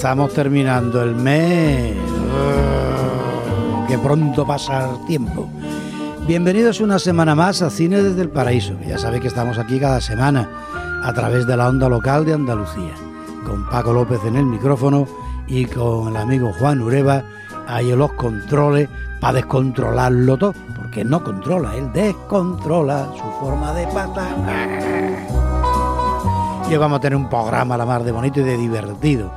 estamos terminando el mes. Oh, que pronto pasa el tiempo. Bienvenidos una semana más a Cine desde el Paraíso. Ya sabéis que estamos aquí cada semana a través de la onda local de Andalucía, con Paco López en el micrófono y con el amigo Juan Ureva ahí en los controles para descontrolarlo todo, porque no controla, él descontrola su forma de pasar. Y hoy vamos a tener un programa a la mar de bonito y de divertido.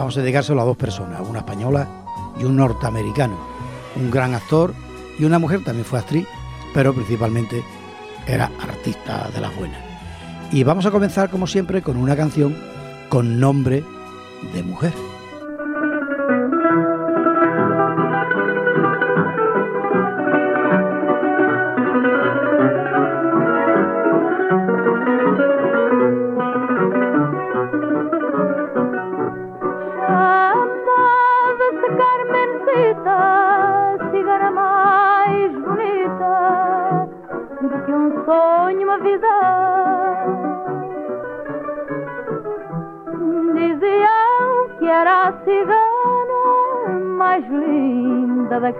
Vamos a dedicárselo a dos personas, una española y un norteamericano, un gran actor y una mujer, también fue actriz, pero principalmente era artista de las buenas. Y vamos a comenzar, como siempre, con una canción con nombre de mujer.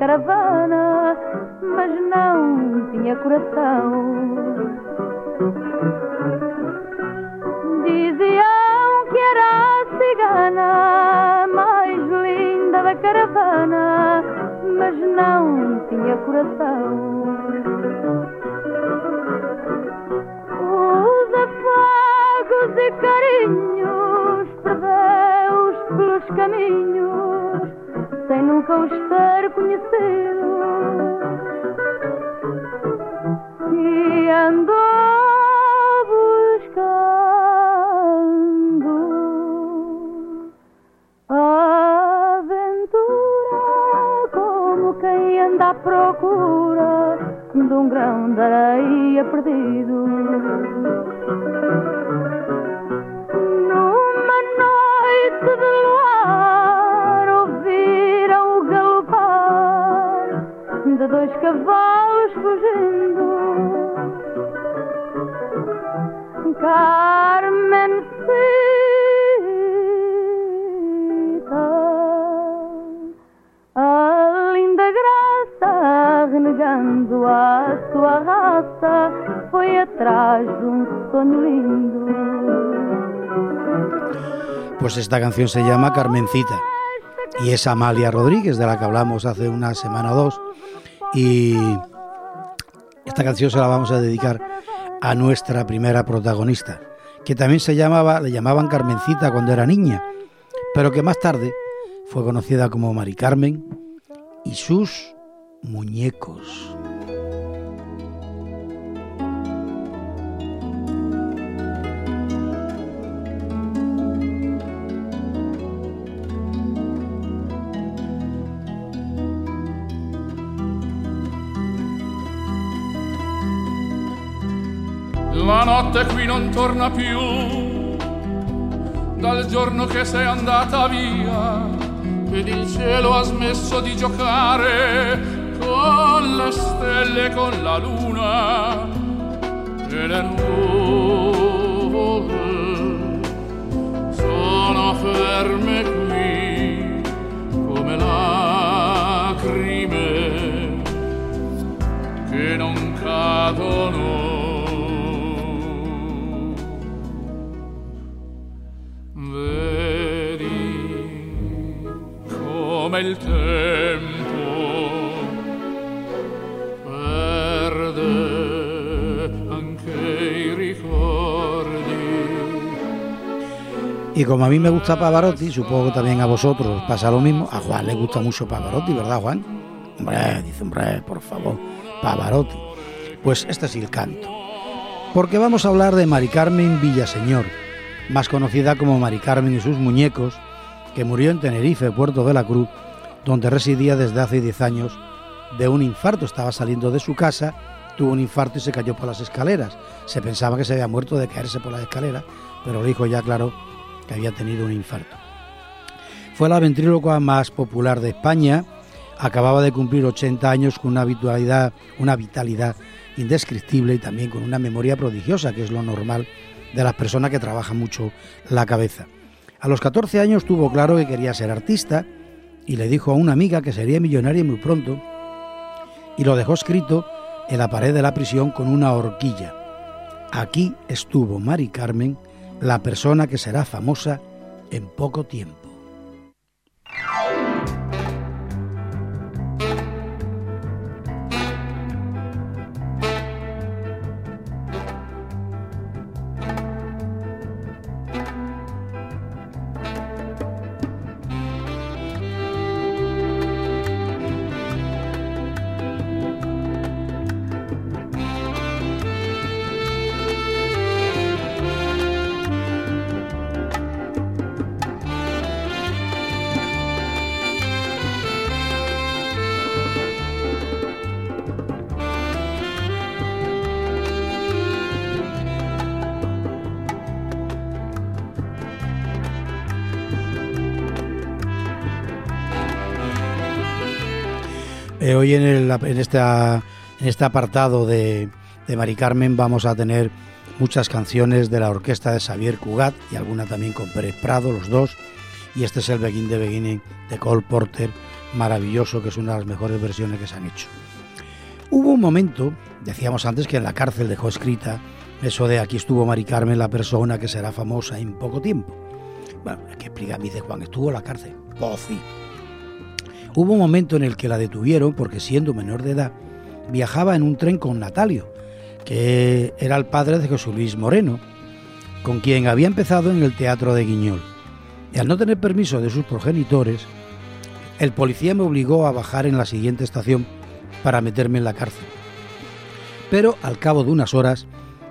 Caravana, mas não tinha coração. Diziam que era a cigana mais linda da caravana, mas não tinha coração. Os ter conhecido. E andou buscando a aventura como quem anda à procura de um grão de areia perdido. Cavalos fugindo. Carmen a linda graça, renegando a sua raça, foi atrás de um sonho lindo. Pues esta canción se llama Carmencita y es Amalia Rodríguez, de la que hablamos hace una semana o dos. Y esta canción se la vamos a dedicar a nuestra primera protagonista, que también se llamaba, le llamaban Carmencita cuando era niña, pero que más tarde fue conocida como Mari Carmen y sus muñecos. Non torna più. Dal giorno che sei andata via ed il cielo ha smesso di giocare con le stelle e con la luna e le nuvole. Sono ferme qui come lacrime che non cadono il tempo perde anche i ricordi. Y como a mí me gusta Pavarotti, supongo que también a vosotros pasa lo mismo. A Juan le gusta mucho Pavarotti, ¿verdad, Juan? Hombre, dice, hombre, por favor, Pavarotti. Pues este es el canto. Porque vamos a hablar de Mari Carmen Villaseñor, más conocida como Mari Carmen y sus muñecos, que murió en Tenerife, Puerto de la Cruz, donde residía desde hace 10 años, de un infarto. Estaba saliendo de su casa, tuvo un infarto y se cayó por las escaleras. Se pensaba que se había muerto de caerse por las escaleras, pero dijo ya claro que había tenido un infarto. Fue la ventríloca más popular de España, acababa de cumplir 80 años con una vitalidad, una vitalidad indescriptible y también con una memoria prodigiosa, que es lo normal de las personas que trabajan mucho la cabeza. A los 14 años tuvo claro que quería ser artista y le dijo a una amiga que sería millonaria muy pronto y lo dejó escrito en la pared de la prisión con una horquilla. Aquí estuvo Mari Carmen, la persona que será famosa en poco tiempo. Hoy en, este apartado de, Mari Carmen vamos a tener muchas canciones de la orquesta de Xavier Cugat y alguna también con Pérez Prado, los dos. Y este es el Begin de Beginning de Cole Porter, maravilloso, que es una de las mejores versiones que se han hecho. Hubo un momento, decíamos antes que en la cárcel dejó escrita eso de aquí estuvo Mari Carmen, la persona que será famosa en poco tiempo. Bueno, hay que explicar, dice Juan, estuvo en la cárcel. Pues sí, Hubo un momento en el que la detuvieron porque siendo menor de edad viajaba en un tren con Natalio, que era el padre de José Luis Moreno, con quien había empezado en el teatro de Guiñol. Y al no tener permiso de sus progenitores, el policía me obligó a bajar en la siguiente estación para meterme en la cárcel. Pero al cabo de unas horas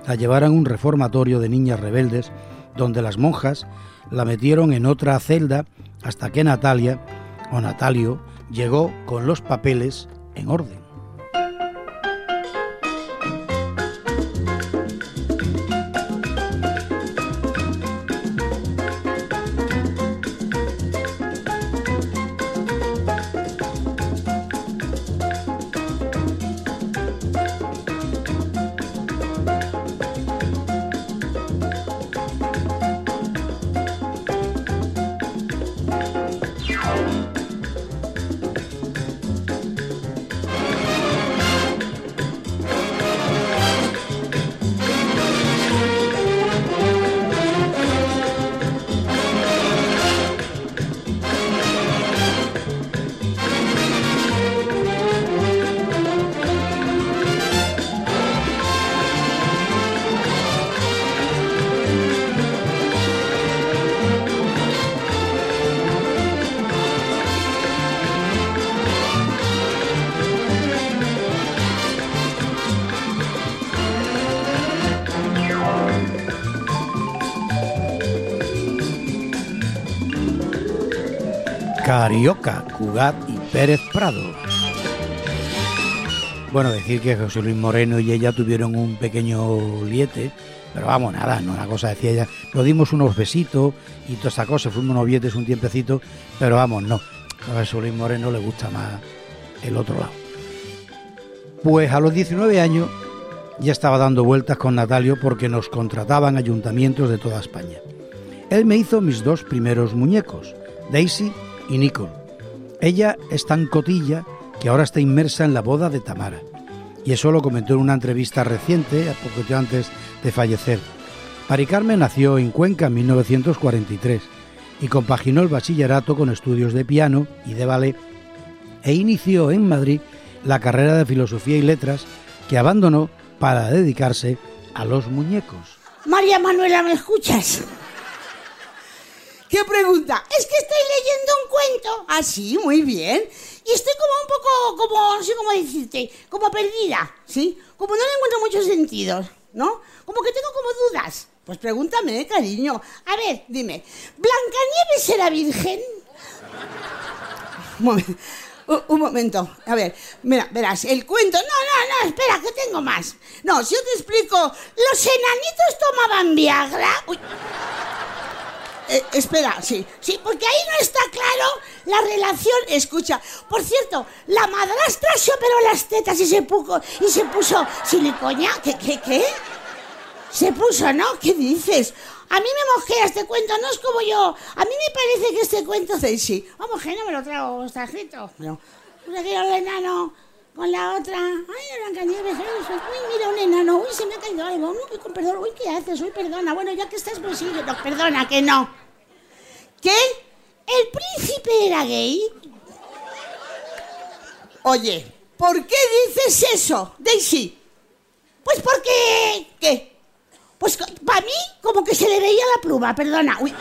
la llevaron a un reformatorio de niñas rebeldes, donde las monjas la metieron en otra celda hasta que Natalia o Natalio llegó con los papeles en orden. Carioca, Cugat y Pérez Prado. Bueno, decir que José Luis Moreno y ella tuvieron un pequeño liete, pero vamos, nada, no una cosa decía ella. Nos dimos unos besitos y toda esa cosa, fuimos unos billetes un tiempecito, pero vamos, no. A José Luis Moreno le gusta más el otro lado. Pues a los 19 años ya estaba dando vueltas con Natalio porque nos contrataban ayuntamientos de toda España. Él me hizo mis dos primeros muñecos, Daisy y Nicole. Ella es tan cotilla que ahora está inmersa en la boda de Tamara. Y eso lo comentó en una entrevista reciente, poco antes de fallecer. Mari Carmen nació en Cuenca en 1943 y compaginó el bachillerato con estudios de piano y de ballet e inició en Madrid la carrera de filosofía y letras que abandonó para dedicarse a los muñecos. María Manuela, ¿me escuchas? ¿Qué pregunta? Es que estoy leyendo un cuento. Ah, sí, muy bien. Y estoy como un poco, como, no sé cómo decirte, como perdida, ¿sí? Como no le encuentro muchos sentidos, ¿no? Como que tengo como dudas. Pues pregúntame, cariño. A ver, dime, ¿Blancanieves era virgen? Un momento. Un momento, a ver, mira, verás, el cuento. No, no, no, espera, que tengo más. No, si yo te explico, los enanitos tomaban Viagra. Uy. Eh, espera, sí, sí, porque ahí no está claro la relación. Escucha, por cierto, la madrastra se operó las tetas y se puso, y se puso silicoña. ¿Qué, qué, qué? Se puso, ¿no? ¿Qué dices? A mí me mosquea este cuento, no es como yo. A mí me parece que este cuento de sí. Vamos, que no me lo trago, está escrito. Aquí el enano con la otra. Ay, la Blancanieves, uy, mira un enano, uy, se me ha caído algo. Uy, con perdón, uy, ¿qué haces? Uy, perdona. Bueno, ya que estás, pues sí, no, perdona, que no. ¿Qué? ¿El príncipe era gay? Oye, ¿por qué dices eso, Daisy? Pues porque... ¿Qué? Pues para mí como que se le veía la pluma, perdona. Uy.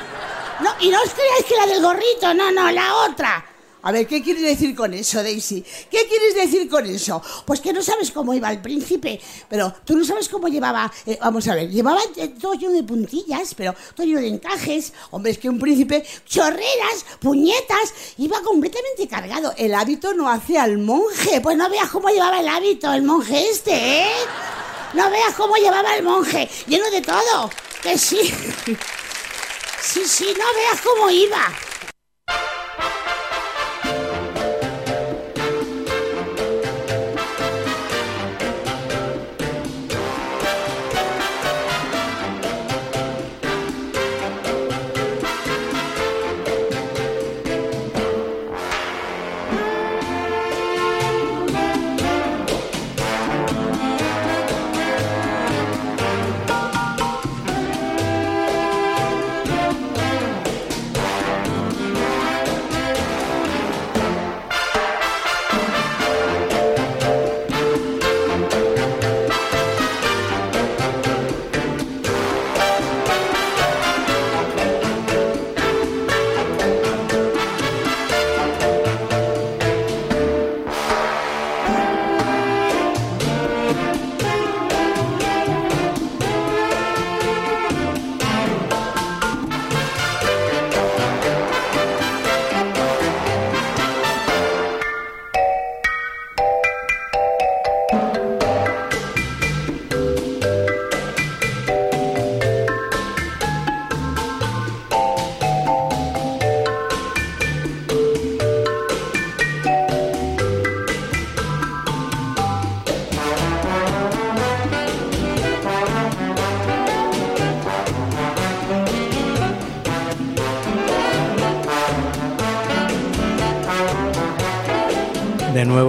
No, y no os creáis que la del gorrito, no, no, la otra. A ver, ¿qué quieres decir con eso, Daisy? ¿Qué quieres decir con eso? Pues que no sabes cómo iba el príncipe, pero tú no sabes cómo llevaba... eh, vamos a ver, llevaba eh, todo lleno de puntillas, pero todo lleno de encajes. Hombre, es que un príncipe, chorreras, puñetas, iba completamente cargado. El hábito no hace al monje. Pues no veas cómo llevaba el hábito el monje este, ¿eh? No veas cómo llevaba el monje, lleno de todo. Que sí. Sí, sí, no veas cómo iba.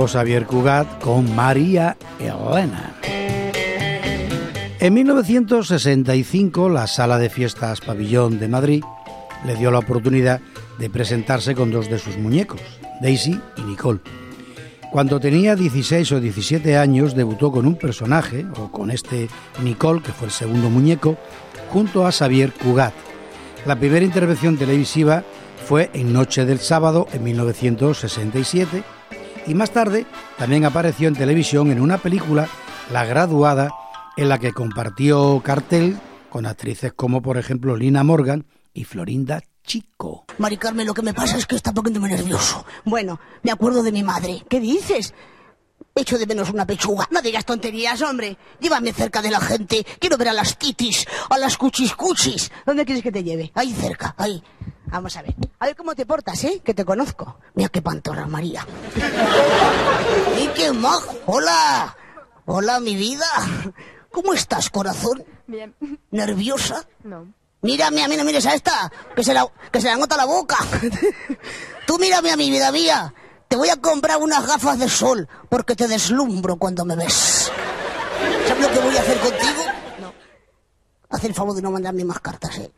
Xavier Cugat con María Elena. En 1965 la Sala de Fiestas Pabellón de Madrid le dio la oportunidad de presentarse con dos de sus muñecos, Daisy y Nicole. Cuando tenía 16 o 17 años debutó con un personaje, o con este Nicole, que fue el segundo muñeco, junto a Xavier Cugat. La primera intervención televisiva fue en Noche del Sábado en 1967 y más tarde también apareció en televisión en una película, La Graduada, en la que compartió cartel con actrices como por ejemplo Lina Morgan y Florinda Chico. Mari Carmen, lo que me pasa es que está poniéndome nervioso. Bueno, me acuerdo de mi madre. ¿Qué dices? Echo de menos una pechuga. No digas tonterías, hombre. Llévame cerca de la gente. Quiero ver a las titis, a las cuchiscuchis. ¿Dónde quieres que te lleve? Ahí cerca, ahí. Vamos a ver. A ver cómo te portas, ¿eh? Que te conozco. Mira qué pantorra, María. ¡Y qué majo! ¡Hola! Hola, mi vida. ¿Cómo estás, corazón? Bien. ¿Nerviosa? No. Mírame a mí, no mires a esta, que se la, que se le agota la boca. Tú mírame a mi vida mía. Te voy a comprar unas gafas de sol, porque te deslumbro cuando me ves. ¿Sabes lo que voy a hacer contigo? No. Haz el favor de no mandarme más cartas, ¿eh?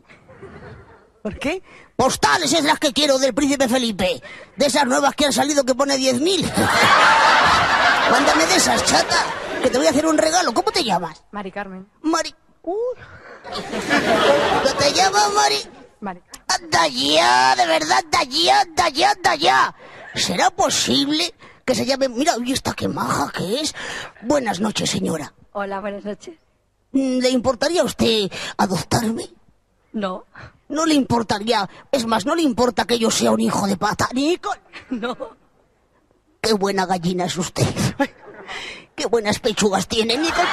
¿Por qué? Postales es las que quiero del príncipe Felipe. De esas nuevas que han salido que pone 10.000. Mándame de esas, chata, que te voy a hacer un regalo. ¿Cómo te llamas? Mari Carmen. Mari... Uy. ¿No te llamas Mari? Mari. ¡Anda ya! De verdad, anda ya, anda ya, anda ya. ¿Será posible que se llame... Mira, uy, esta qué maja que es. Buenas noches, señora. Hola, buenas noches. ¿Le importaría a usted adoptarme? No. No le importaría... Es más, no le importa que yo sea un hijo de pata. Nicole. No. Qué buena gallina es usted. Qué buenas pechugas tiene, Nicole.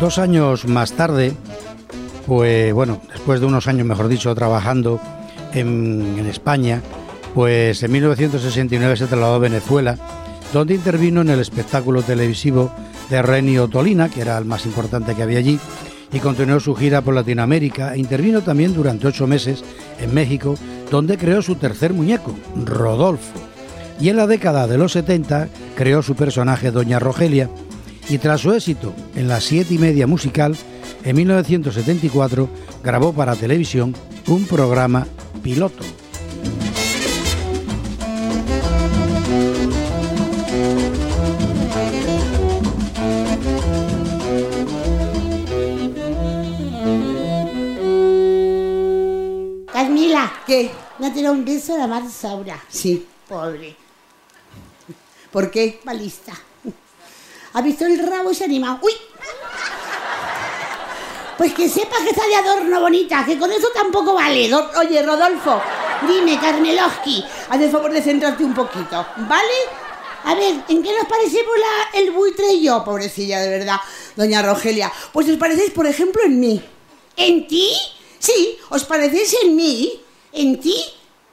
Dos años más tarde, pues bueno, después de unos años, mejor dicho, trabajando en, España, pues en 1969 se trasladó a Venezuela, donde intervino en el espectáculo televisivo de Renio Tolina, que era el más importante que había allí, y continuó su gira por Latinoamérica e intervino también durante ocho meses en México, donde creó su tercer muñeco, Rodolfo. Y en la década de los 70 creó su personaje Doña Rogelia, y tras su éxito en la siete y media musical, en 1974 grabó para televisión un programa piloto. Carmila, ¿qué? Me ha tirado un beso la madre Saura. Sí, pobre. ¿Por qué? Va lista. Ha visto el rabo y se ha animado. ¡Uy! Pues que sepas que está de adorno bonita, que con eso tampoco vale. Do- Oye, Rodolfo, dime, Carmeloski, haz el favor de centrarte un poquito, ¿vale? A ver, ¿en qué nos parecemos la, el buitre y yo, pobrecilla, de verdad, doña Rogelia? Pues os parecéis, por ejemplo, en mí. ¿En ti? Sí, os parecéis en mí. ¿En ti?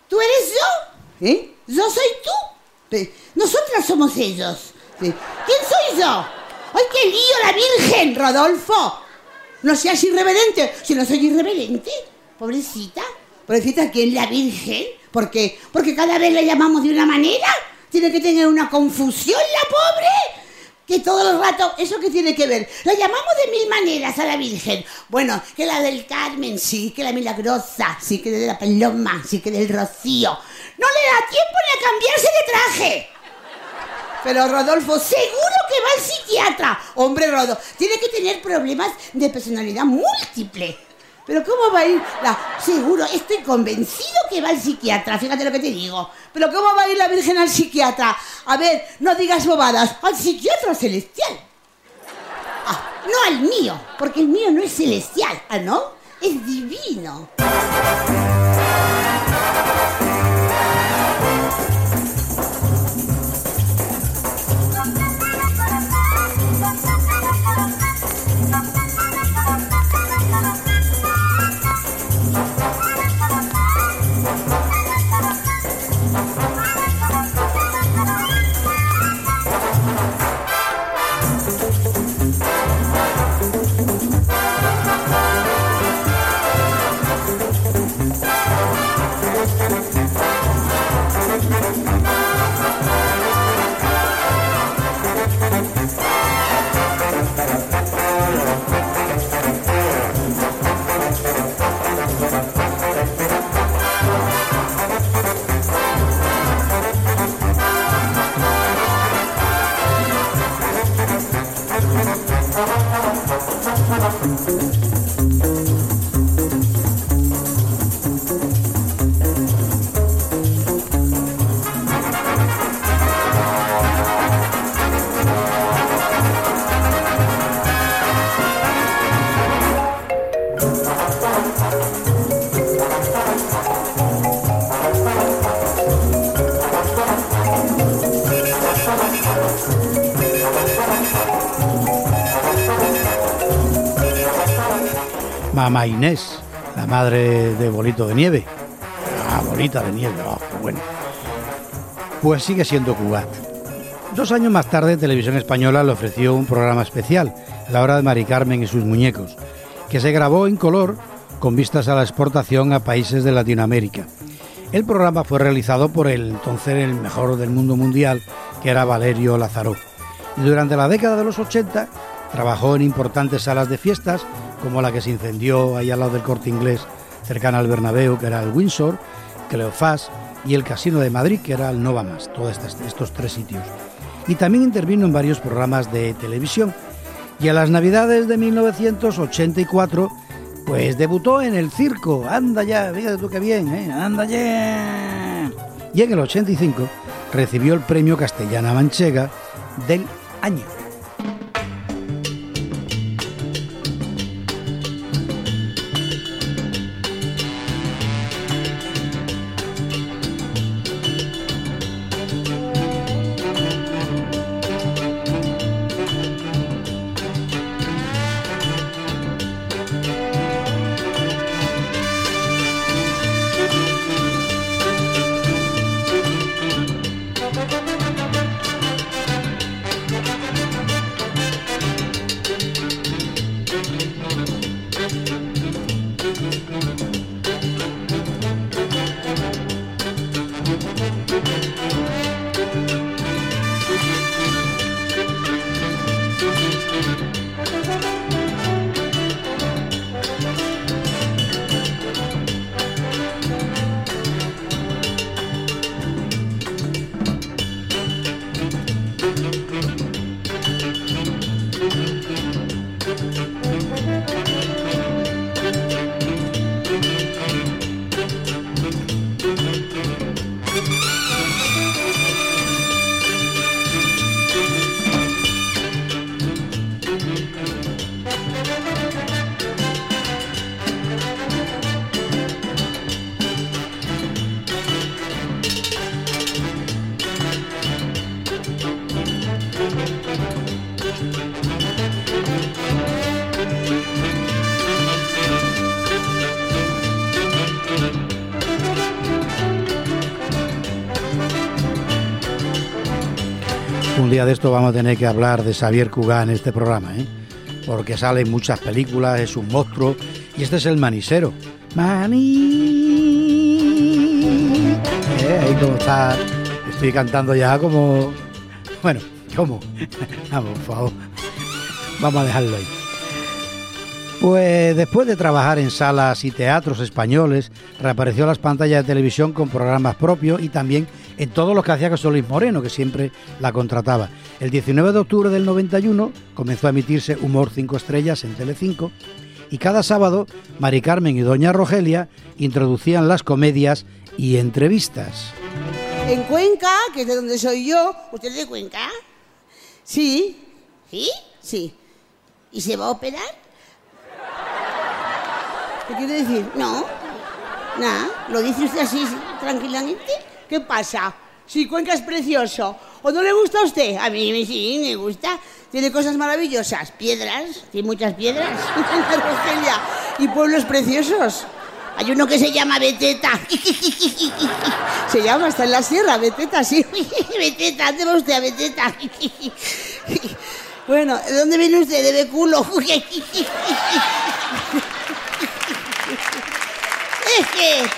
¿Tú eres yo? ¿Eh? ¿Yo soy tú? Nosotras somos ellos. Sí. ¿Quién soy yo? ¡Ay, qué lío, la Virgen, Rodolfo! No seas irreverente. Si no soy irreverente, pobrecita. Pobrecita, ¿quién la Virgen? ¿Por qué? Porque cada vez la llamamos de una manera. Tiene que tener una confusión la pobre. Que todo el rato, ¿eso qué tiene que ver? La llamamos de mil maneras a la Virgen. Bueno, que la del Carmen, sí, que la milagrosa, sí, que de la paloma, sí, que del rocío. No le da tiempo ni a cambiarse de traje. Pero Rodolfo, seguro que va al psiquiatra. Hombre, Rodo, tiene que tener problemas de personalidad múltiple. Pero ¿cómo va a ir la... Seguro, estoy convencido que va al psiquiatra, fíjate lo que te digo. Pero ¿cómo va a ir la Virgen al psiquiatra? A ver, no digas bobadas, al psiquiatra celestial. Ah, no al mío, porque el mío no es celestial, ¿ah, no? Es divino. never forget. Mamá Inés, la madre de Bolito de Nieve. Ah, Bolita de Nieve, oh, bueno. Pues sigue siendo Cugat. Dos años más tarde, Televisión Española le ofreció un programa especial, La Hora de Mari Carmen y sus muñecos, que se grabó en color con vistas a la exportación a países de Latinoamérica. El programa fue realizado por el entonces el mejor del mundo mundial, que era Valerio Lazaró. Y durante la década de los 80 trabajó en importantes salas de fiestas, como la que se incendió ahí al lado del corte inglés, cercana al Bernabéu, que era el Windsor, Cleofás y el Casino de Madrid, que era el Nova Más, todos estos, tres sitios. Y también intervino en varios programas de televisión. Y a las navidades de 1984, pues debutó en el circo. Anda ya, fíjate tú qué bien, ¿eh? Anda ya. Y en el 85 recibió el premio Castellana Manchega del año. De esto vamos a tener que hablar de Xavier Cugat en este programa, ¿eh? porque sale muchas películas, es un monstruo y este es el manisero. Maní. ¿Eh? Ahí como está, estoy cantando ya como... Bueno, ¿cómo? Vamos, por favor. Vamos a dejarlo ahí. Pues después de trabajar en salas y teatros españoles, reapareció en las pantallas de televisión con programas propios y también en todo lo que hacía José Luis Moreno, que siempre la contrataba. El 19 de octubre del 91 comenzó a emitirse Humor 5 Estrellas en Telecinco y cada sábado Mari Carmen y Doña Rogelia introducían las comedias y entrevistas. En Cuenca, que es de donde soy yo. ¿Usted es de Cuenca? Sí. ¿Sí? Sí. ¿Y se va a operar? ¿Qué quiere decir? No. Nada. ¿Lo dice usted así tranquilamente? ¿Qué pasa? Sí, Cuenca es precioso. ¿O no le gusta a usted? A mí sí, me gusta. Tiene cosas maravillosas. Piedras. Tiene muchas piedras. Y pueblos preciosos. Hay uno que se llama Beteta. Se llama, está en la sierra, Beteta, sí. Beteta, ¿dónde va usted a Beteta? Bueno, ¿de dónde viene usted? De Beculo. Es que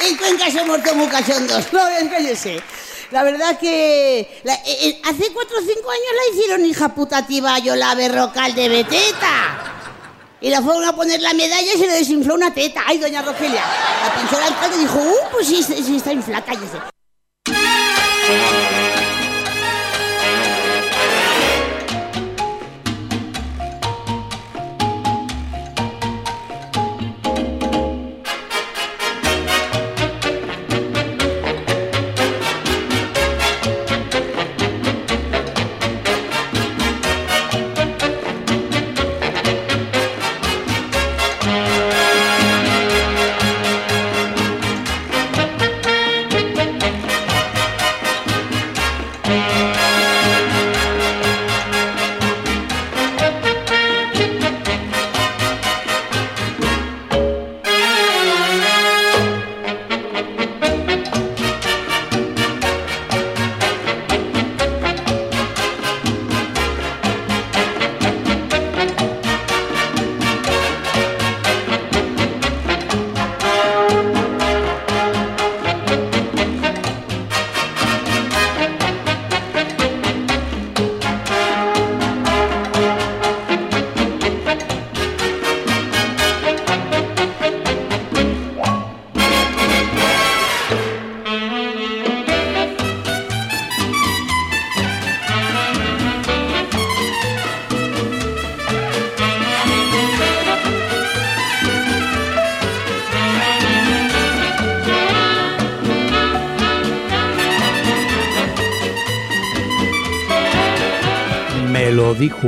en Cuenca somos todos muy cachondos. No, cállese. La verdad que la- eh, eh, hace cuatro o cinco años la hicieron hija putativa yo la berrocal de Beteta. Y la fueron a poner la medalla y se le desinfló una teta. Ay, doña Rogelia. La pinchó el alcalde y dijo, uh, pues sí, sí está inflada, cállese.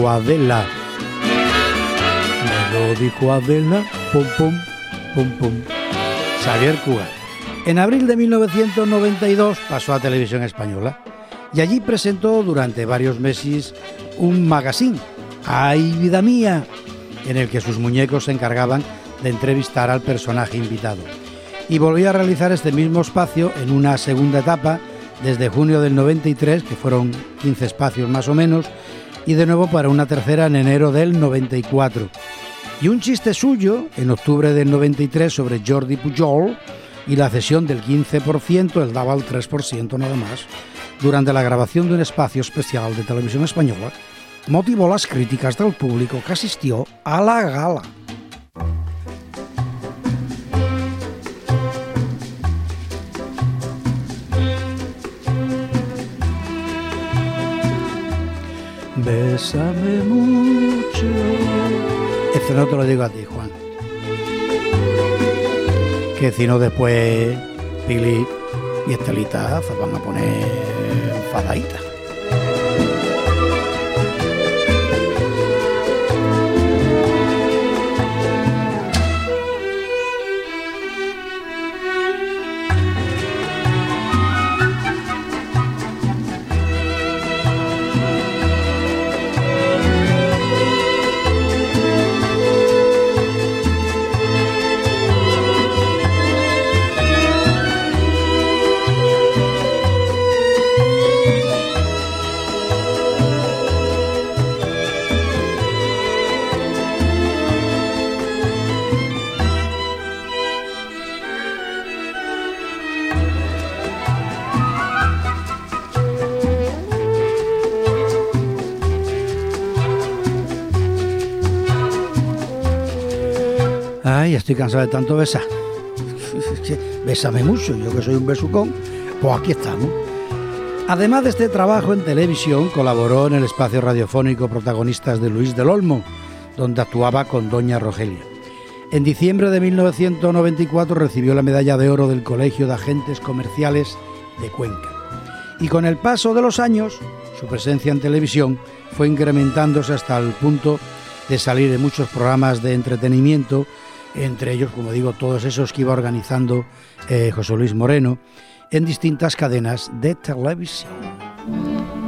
Adela. Me lo dijo Adela. Pum, pum, pum, pum. Xavier Cugat. En abril de 1992 pasó a Televisión Española y allí presentó durante varios meses un magazine, ¡Ay, vida mía!, en el que sus muñecos se encargaban de entrevistar al personaje invitado. Y volvió a realizar este mismo espacio en una segunda etapa desde junio del 93, que fueron 15 espacios más o menos, y de nuevo para una tercera en enero del 94. Y un chiste suyo en octubre del 93 sobre Jordi Pujol y la cesión del 15%, él daba el 3% nada más, durante la grabación de un espacio especial de televisión española, motivó las críticas del público que asistió a la gala. Bésame mucho. Este no te lo digo a ti, Juan. Que si no después, Pili, y Estelita se van a poner enfadadita. Estoy cansado de tanto besar. Bésame mucho, yo que soy un besucón, pues aquí estamos. Además de este trabajo en televisión, colaboró en el espacio radiofónico Protagonistas de Luis del Olmo, donde actuaba con Doña Rogelia. En diciembre de 1994 recibió la medalla de oro del Colegio de Agentes Comerciales de Cuenca. Y con el paso de los años, su presencia en televisión fue incrementándose hasta el punto de salir en muchos programas de entretenimiento, entre ellos, como digo, todos esos que iba organizando eh, José Luis Moreno, en distintas cadenas de televisión.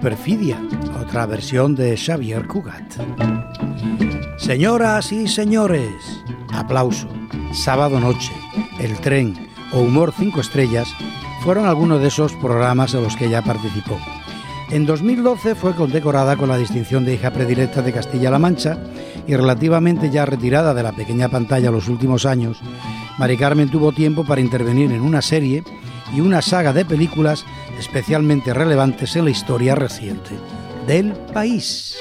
Perfidia, otra versión de Xavier Cugat. Señoras y señores, aplauso, sábado noche, el tren o humor 5 estrellas fueron algunos de esos programas en los que ella participó. En 2012 fue condecorada con la distinción de hija predilecta de Castilla-La Mancha y relativamente ya retirada de la pequeña pantalla los últimos años, Mari Carmen tuvo tiempo para intervenir en una serie y una saga de películas especialmente relevantes en la historia reciente del país.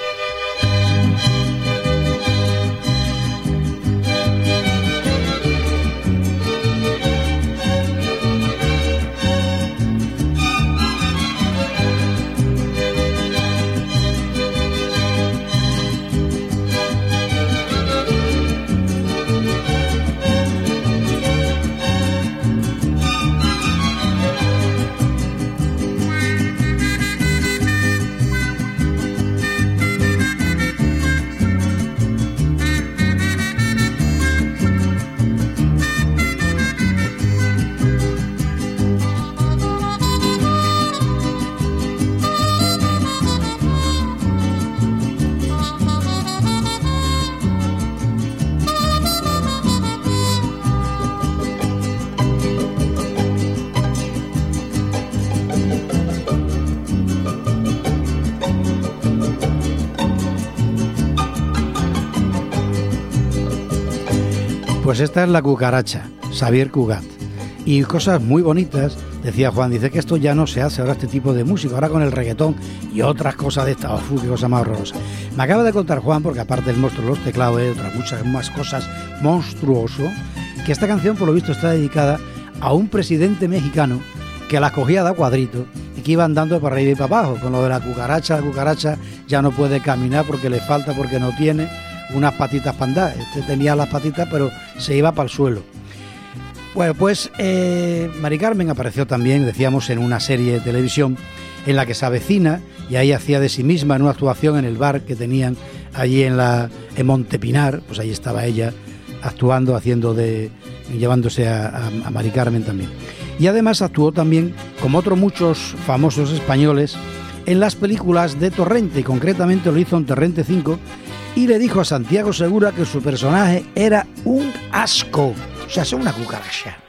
Pues esta es la cucaracha, Xavier Cugat. Y cosas muy bonitas decía Juan, dice que esto ya no se hace ahora este tipo de música, ahora con el reggaetón y otras cosas de esta, uf, qué cosa más horrorosa. Me acaba de contar Juan, porque aparte del monstruo los teclados, hay otras muchas más cosas monstruoso, que esta canción por lo visto está dedicada a un presidente mexicano que la cogía de cuadrito y que iba andando para arriba y para abajo, con lo de la cucaracha, la cucaracha ya no puede caminar porque le falta, porque no tiene unas patitas para. Este tenía las patitas pero se iba para el suelo. Bueno, pues eh, Mari Carmen apareció también, decíamos, en una serie de televisión en la que se avecina y ahí hacía de sí misma en una actuación en el bar que tenían allí en la en Montepinar, pues ahí estaba ella actuando, haciendo de llevándose a, Mari Carmen también. Y además actuó también, como otros muchos famosos españoles, en las películas de Torrente, concretamente lo hizo en Torrente 5, y le dijo a Santiago Segura que su personaje era un asco, o sea, es una cucaracha.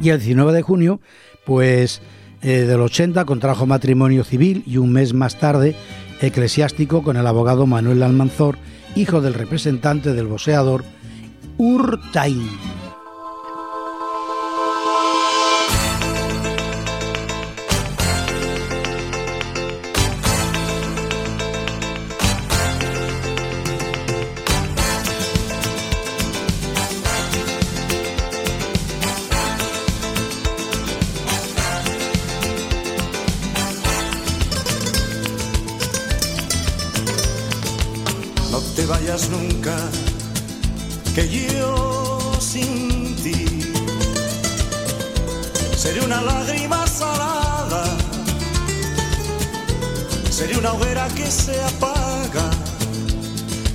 Y el 19 de junio, pues eh, del 80 contrajo matrimonio civil y un mes más tarde eclesiástico con el abogado Manuel Almanzor, hijo del representante del boxeador Urtain. Nunca, que yo sin ti seré una lágrima salada, seré una hoguera que se apaga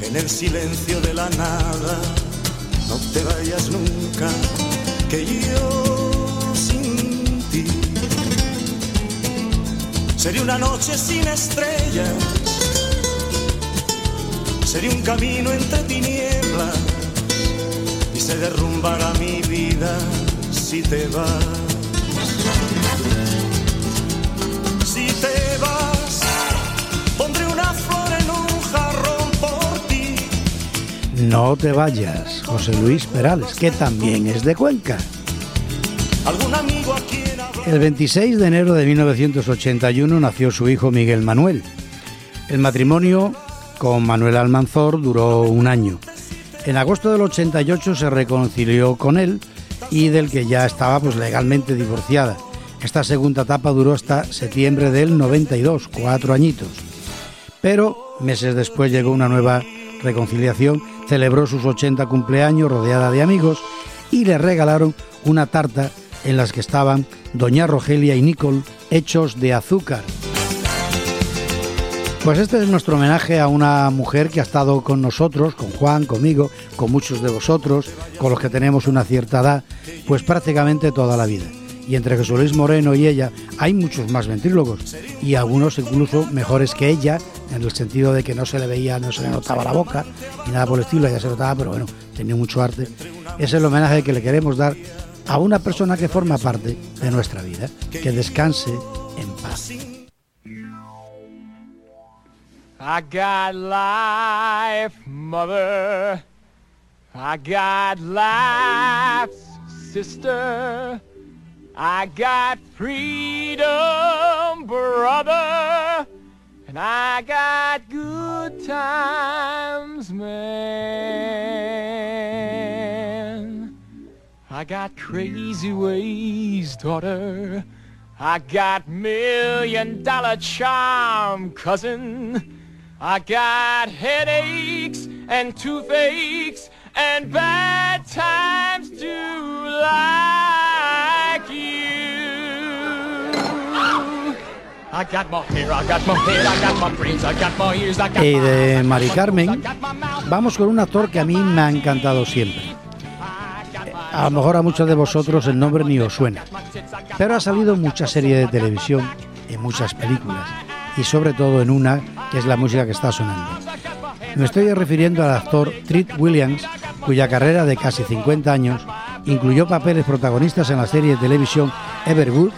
en el silencio de la nada. No te vayas nunca, que yo sin ti seré una noche sin estrellas Sería un camino entre tinieblas y se derrumbará mi vida si te vas. Si te vas, pondré una flor en un jarrón por ti. No te vayas, José Luis Perales, que también es de Cuenca. Algún amigo El 26 de enero de 1981 nació su hijo Miguel Manuel. El matrimonio con Manuel Almanzor duró un año. En agosto del 88 se reconcilió con él y del que ya estaba pues legalmente divorciada. Esta segunda etapa duró hasta septiembre del 92, cuatro añitos. Pero meses después llegó una nueva reconciliación, celebró sus 80 cumpleaños rodeada de amigos y le regalaron una tarta en las que estaban Doña Rogelia y Nicole hechos de azúcar. Pues este es nuestro homenaje a una mujer que ha estado con nosotros, con Juan, conmigo, con muchos de vosotros, con los que tenemos una cierta edad, pues prácticamente toda la vida. Y entre Jesús Luis Moreno y ella hay muchos más ventrílogos y algunos incluso mejores que ella, en el sentido de que no se le veía, no se le notaba la boca y nada por el estilo, ella se notaba, pero bueno, tenía mucho arte. Es el homenaje que le queremos dar a una persona que forma parte de nuestra vida. Que descanse en paz. I got life, mother. I got life, sister. I got freedom, brother. And I got good times, man. I got crazy ways, daughter. I got million dollar charm, cousin. I got headaches and toothaches and bad times to like you. I got my hair, I got my head, I got my brains, I got my ears, I got Y my de Mari Carmen, vamos con un actor que a mí me ha encantado siempre. A lo mejor a muchos de vosotros el nombre ni os suena, pero ha salido en muchas series de televisión, en muchas películas y sobre todo en una que es la música que está sonando. Me estoy refiriendo al actor Treat Williams, cuya carrera de casi 50 años incluyó papeles protagonistas en la serie de televisión Everwood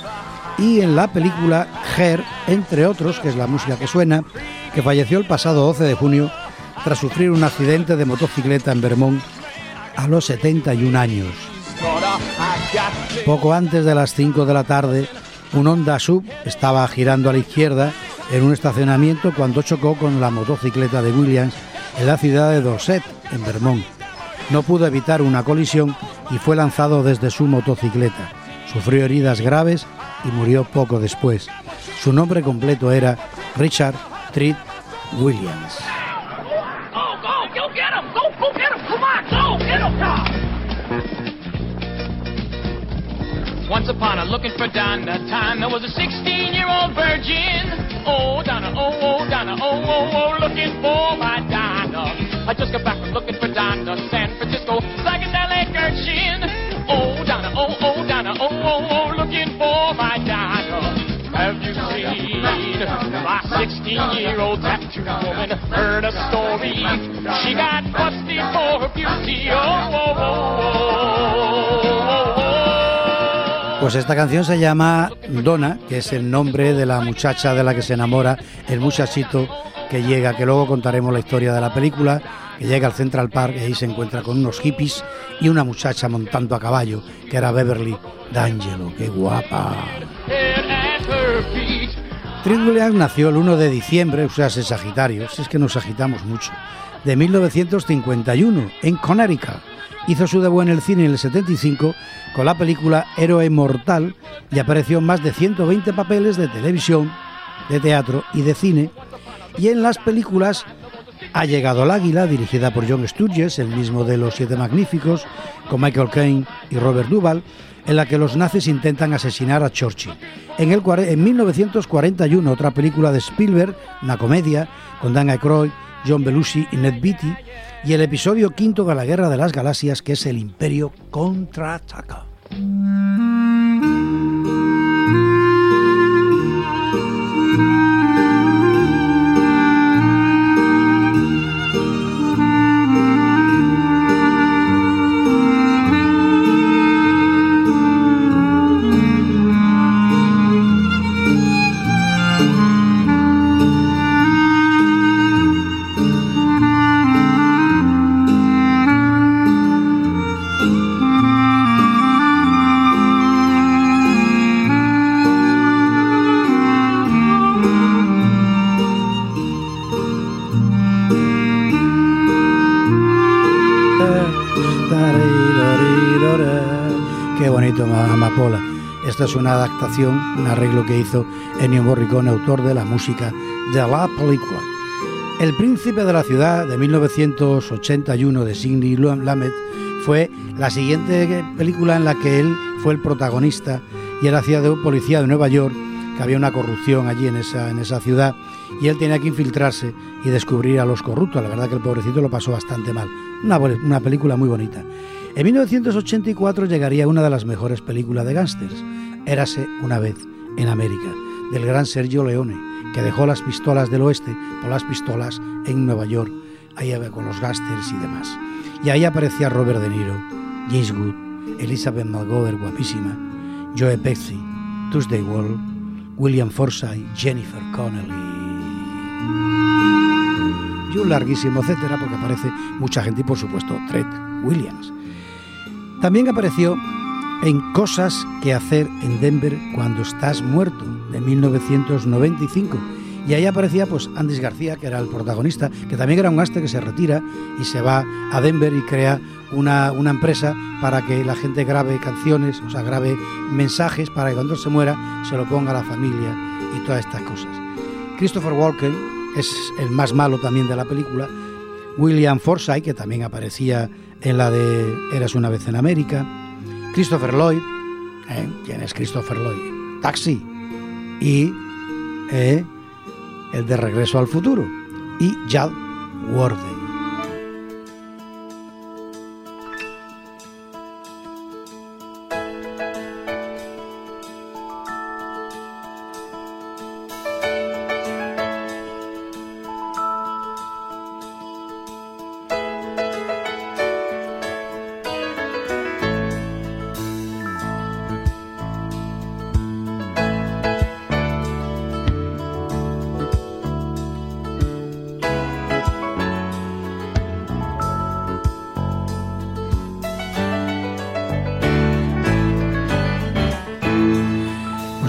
y en la película Her, entre otros, que es la música que suena, que falleció el pasado 12 de junio tras sufrir un accidente de motocicleta en Vermont a los 71 años. Poco antes de las 5 de la tarde, un Honda Sub estaba girando a la izquierda en un estacionamiento cuando chocó con la motocicleta de Williams en la ciudad de Dorset, en Vermont. No pudo evitar una colisión y fue lanzado desde su motocicleta. Sufrió heridas graves y murió poco después. Su nombre completo era Richard Treat Williams. Go, go, go! Go, go go! Once upon a looking for Donna time, there was a 16-year-old virgin. Oh, Donna, oh, oh, Donna, oh, oh, oh, looking for my Donna. I just got back from looking for Donna, San Francisco, psychedelic urchin. Oh, Donna, oh, oh, Donna, oh, oh, oh, looking for my Donna. Have you seen my 16-year-old tattooed woman? Heard a story. She got busted for her beauty. Oh, oh, oh, oh, oh, oh. Pues esta canción se llama Donna, que es el nombre de la muchacha de la que se enamora el muchachito que llega, que luego contaremos la historia de la película, que llega al Central Park y ahí se encuentra con unos hippies y una muchacha montando a caballo, que era Beverly D'Angelo. ¡Qué guapa! Williams nació el 1 de diciembre, o sea, es Sagitario, si es que nos agitamos mucho, de 1951 en Connecticut. Hizo su debut en el cine en el 75 con la película Héroe Mortal y apareció en más de 120 papeles de televisión, de teatro y de cine. Y en las películas Ha llegado el águila, dirigida por John Sturges, el mismo de Los Siete Magníficos, con Michael Caine y Robert Duvall, en la que los nazis intentan asesinar a Churchill. En, el, en 1941, otra película de Spielberg, una comedia, con Dan Aykroyd, John Belushi y Ned Beatty, y el episodio quinto de la Guerra de las Galaxias, que es El Imperio contraataca. Es una adaptación, un arreglo que hizo Ennio Morricone, autor de la música de la película. El príncipe de la ciudad de 1981 de Sidney Lumet fue la siguiente película en la que él fue el protagonista y él hacía de un policía de Nueva York, que había una corrupción allí en esa, en esa ciudad y él tenía que infiltrarse y descubrir a los corruptos. La verdad que el pobrecito lo pasó bastante mal. Una, una película muy bonita. En 1984 llegaría una de las mejores películas de gángsters, Érase una vez en América, del gran Sergio Leone, que dejó las pistolas del oeste por las pistolas en Nueva York, ahí con los gángsters y demás. Y ahí aparecía Robert De Niro, James Wood, Elizabeth Malgover, guapísima, Joe Pesci, Tuesday World, William Forsythe, Jennifer Connelly y un larguísimo etcétera, porque aparece mucha gente y por supuesto Treat Williams. También apareció en Cosas que hacer en Denver cuando estás muerto, de 1995. Y ahí aparecía pues Andis García, que era el protagonista, que también era un gaste que se retira y se va a Denver y crea una, una empresa para que la gente grabe canciones, o sea, grabe mensajes para que cuando se muera se lo ponga a la familia y todas estas cosas. Christopher Walken es el más malo también de la película. William Forsythe, que también aparecía en la de Eras una vez en América. Christopher Lloyd, ¿eh? ¿quién es Christopher Lloyd? Taxi. Y eh, el de Regreso al Futuro. Y Jad Warden.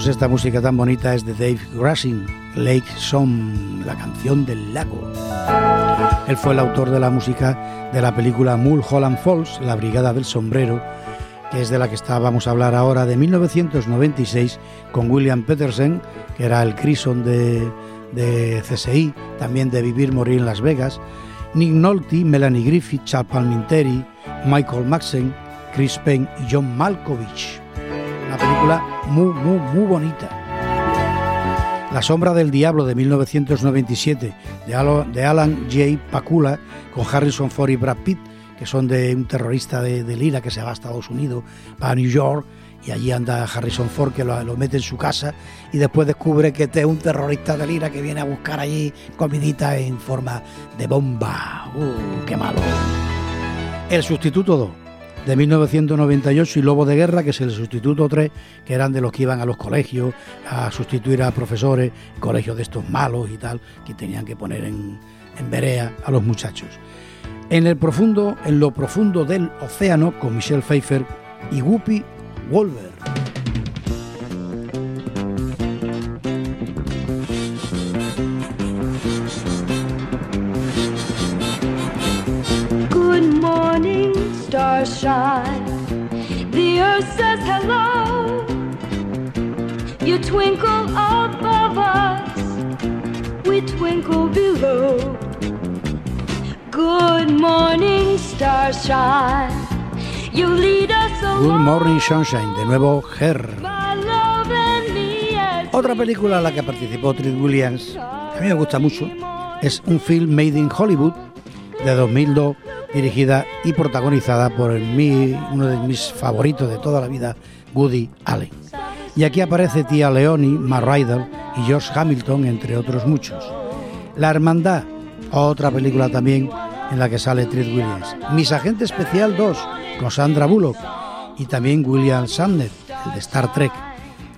Pues esta música tan bonita es de Dave Grashing, Lake Song, la canción del lago. Él fue el autor de la música de la película Mulholland Falls, La Brigada del Sombrero, que es de la que estábamos a hablar ahora, de 1996, con William Peterson, que era el Crison de, de CSI, también de Vivir, Morir en Las Vegas, Nick Nolte, Melanie Griffith, Charles Palminteri, Michael Madsen, Chris Penn y John Malkovich. Una película muy, muy, muy bonita. La sombra del diablo de 1997 de Alan, J. Pakula con Harrison Ford y Brad Pitt, que son de un terrorista de, de Lira que se va a Estados Unidos, va a New York y allí anda Harrison Ford que lo, lo, mete en su casa y después descubre que este es un terrorista de Lira que viene a buscar allí comidita en forma de bomba. ¡Uh, qué malo! El sustituto 2 de 1998 y Lobo de Guerra, que es el sustituto 3, que eran de los que iban a los colegios a sustituir a profesores, colegios de estos malos y tal, que tenían que poner en, en verea a los muchachos. En el profundo, en lo profundo del océano, con Michelle Pfeiffer y Whoopi Wolver. Starshine. The earth says hello. You twinkle above us, we twinkle below. Good morning, starshine. You lead us Good. Morning Sunshine, de nuevo Her. Otra película en la que participó Treat Williams, a mí me gusta mucho, es un film Made in Hollywood de 2002, dirigida y protagonizada por mi- uno de mis favoritos de toda la vida, Woody Allen. Y aquí aparece Tia Leoni, Matt Rydell y George Hamilton, entre otros muchos. La Hermandad, otra película también en la que sale Treat Williams. Mis Agente Especial 2, con Sandra Bullock y también William Sandner, el de Star Trek.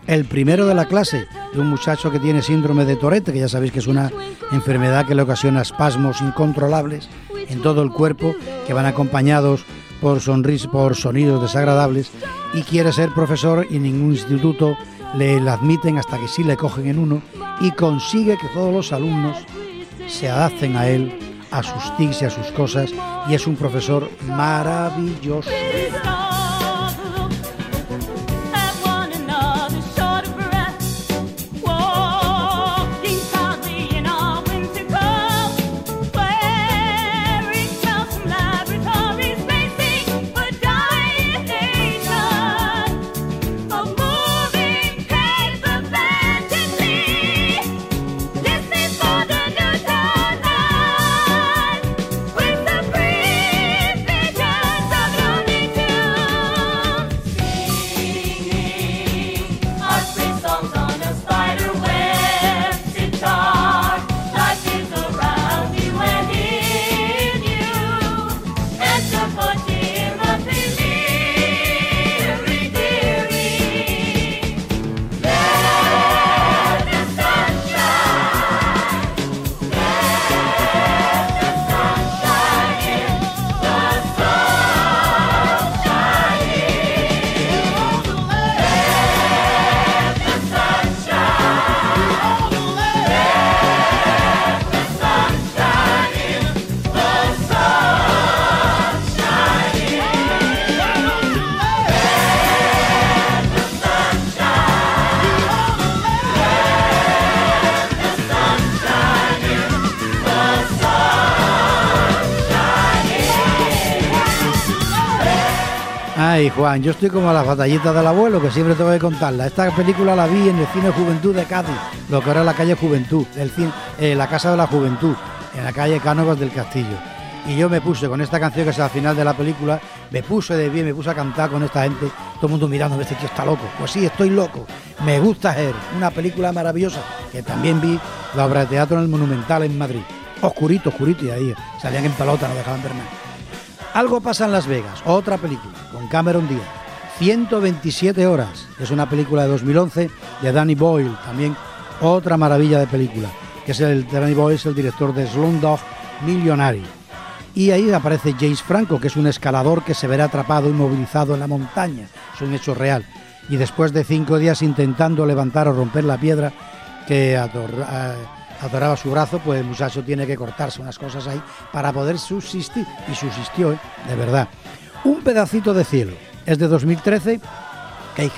El primero de la clase, de un muchacho que tiene síndrome de Tourette, que ya sabéis que es una enfermedad que le ocasiona espasmos incontrolables en todo el cuerpo, que van acompañados por sonris, por sonidos desagradables, y quiere ser profesor y ningún instituto le, le admiten hasta que sí le cogen en uno y consigue que todos los alumnos se adapten a él, a sus tics y a sus cosas, y es un profesor maravilloso. Juan, yo estoy como las batallitas del abuelo, que siempre tengo que contarla. Esta película la vi en el Cine Juventud de Cádiz, lo que ahora es la calle Juventud, el cine, eh, la Casa de la Juventud, en la calle Cánovas del Castillo. Y yo me puse con esta canción que es al final de la película, me puse de pie, me puse a cantar con esta gente, todo el mundo mirándome, este tío está loco. Pues sí, estoy loco. Me gusta Her, una película maravillosa, que también vi la obra de teatro en el Monumental en Madrid. Oscurito, oscurito, y ahí salían en pelota, no dejaban ver nada. Algo pasa en Las Vegas, otra película, con Cameron Díaz. 127 horas, es una película de 2011 de Danny Boyle, también otra maravilla de película, que es el Danny Boyle es el director de Slumdog Millionaire. Y ahí aparece James Franco, que es un escalador que se verá atrapado, inmovilizado en la montaña, es un hecho real. y después de cinco días intentando levantar o romper la piedra que ator- eh, atoraba su brazo, pues el muchacho tiene que cortarse unas cosas ahí para poder subsistir. Y subsistió, ¿eh? de verdad. Un pedacito de cielo. Es de 2013. Kate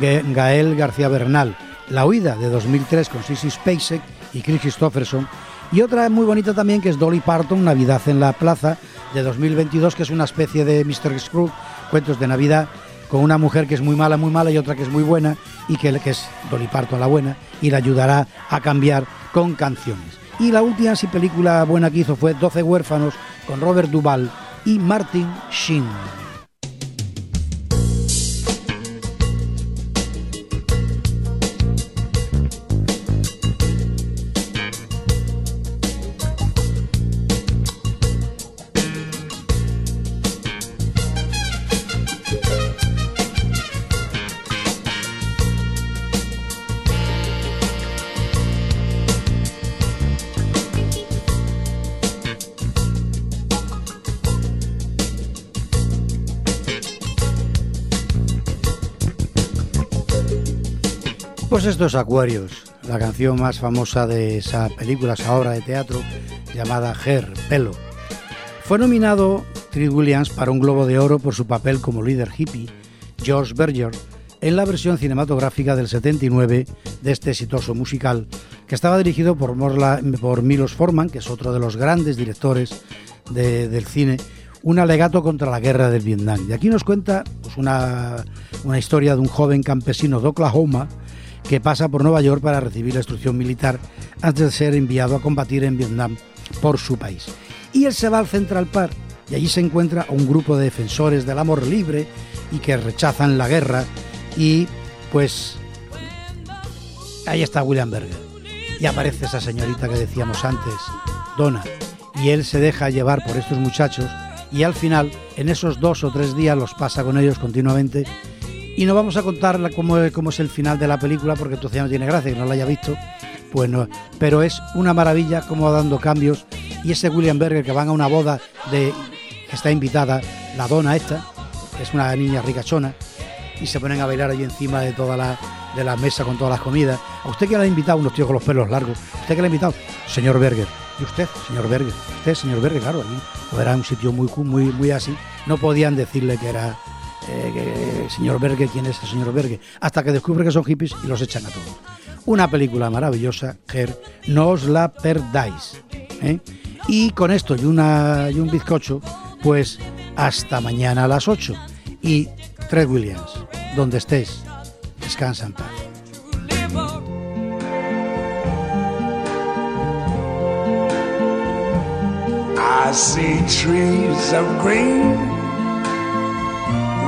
Ga- Gael García Bernal. La huida de 2003 con Sissy Spacek y Chris Christopherson. Y otra muy bonita también que es Dolly Parton, Navidad en la Plaza, de 2022, que es una especie de Mr. Scrooge, cuentos de Navidad, con una mujer que es muy mala, muy mala y otra que es muy buena, y que, que es Dolly Parton la buena, y la ayudará a cambiar con canciones. Y la última sí, película buena que hizo fue 12 huérfanos con Robert Duvall y Martin Sheen. Pues esto es Aquarius, la canción más famosa de esa película, esa obra de teatro llamada Hair, Pelo. Fue nominado Treat Williams para un Globo de Oro por su papel como líder hippie, George Berger, en la versión cinematográfica del 79 de este exitoso musical, que estaba dirigido por, Morla- por Milos Forman, que es otro de los grandes directores de- del cine, un alegato contra la guerra del Vietnam. Y aquí nos cuenta pues, una historia de un joven campesino de Oklahoma que pasa por Nueva York para recibir la instrucción militar antes de ser enviado a combatir en Vietnam por su país. Y él se va al Central Park y allí se encuentra un grupo de defensores del amor libre y que rechazan la guerra y pues ahí está William Berger y aparece esa señorita que decíamos antes, Donna, y él se deja llevar por estos muchachos y al final en esos dos o tres días los pasa con ellos continuamente y no vamos a contar cómo, es- el final de la película porque entonces ya no tiene gracia que no la haya visto pues pero es una maravilla cómo va dando cambios y ese William Berger que van a una boda de está invitada la dona esta que es una niña ricachona y se ponen a bailar allí encima de toda la de la mesa con todas las comidas. ¿A usted que le ha invitado unos tíos con los pelos largos? ¿Usted que le ha invitado? Señor Berger. ¿Y usted, señor Berger? Usted, señor Berger, claro, allí pues era un sitio muy muy muy así. No podían decirle que era eh, que, señor Berger, quién es el señor Berger, hasta que descubre que son hippies y los echan a todos. Una película maravillosa, Ger, no os la perdáis. ¿eh? Y con esto y, y un bizcocho, pues hasta mañana a las 8. Y Fred Williams, donde estés, descansa en paz.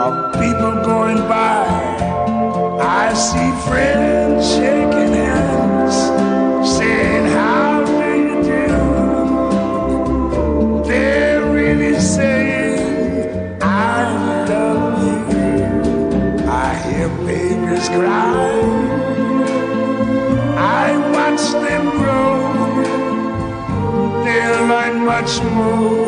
of people going by. I see friends shaking hands, saying, How do you do? They're really saying, I love you. I hear babies cry. I watch them grow. They'll learn much more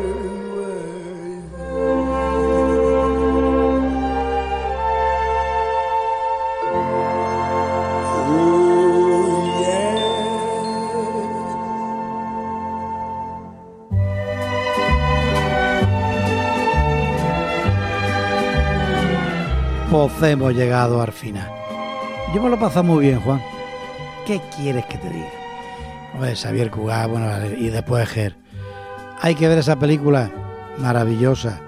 Hemos llegado al final. Yo me lo he pasado muy bien, Juan. ¿Qué quieres que te diga? Hombre, Xavier Cugat, bueno, y después Ger. Hay que ver esa película maravillosa.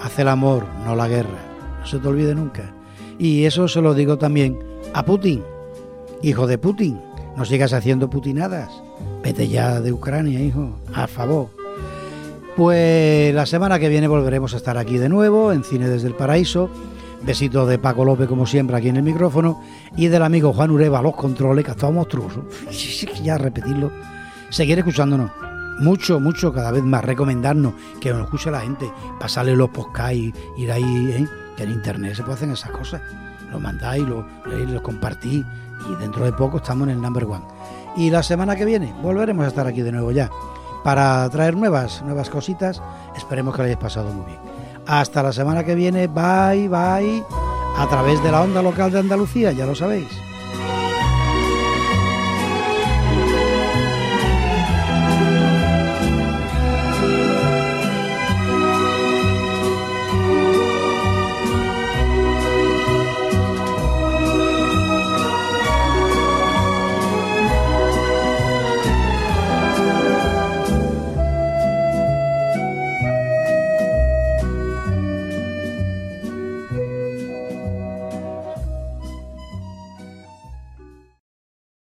Hace el amor, no la guerra. No se te olvide nunca. Y eso se lo digo también a Putin. Hijo de Putin, no sigas haciendo putinadas. Vete ya de Ucrania, hijo. A favor. Pues la semana que viene volveremos a estar aquí de nuevo en Cine desde el Paraíso. Besito de Paco López, como siempre, aquí en el micrófono. Y del amigo Juan Ureva, los controles, que ha estado monstruoso. Ya repetirlo. Seguir escuchándonos. Mucho, mucho, cada vez más. Recomendarnos que nos escuche la gente. Pasarle los podcasts ir ahí, ¿eh? que en internet se pueden hacer esas cosas. Lo mandáis, lo, leéis, lo compartís. Y dentro de poco estamos en el number one. Y la semana que viene volveremos a estar aquí de nuevo ya. Para traer nuevas, nuevas cositas. Esperemos que lo hayáis pasado muy bien. Hasta la semana que viene, bye, bye, a través de la onda local de Andalucía, ya lo sabéis.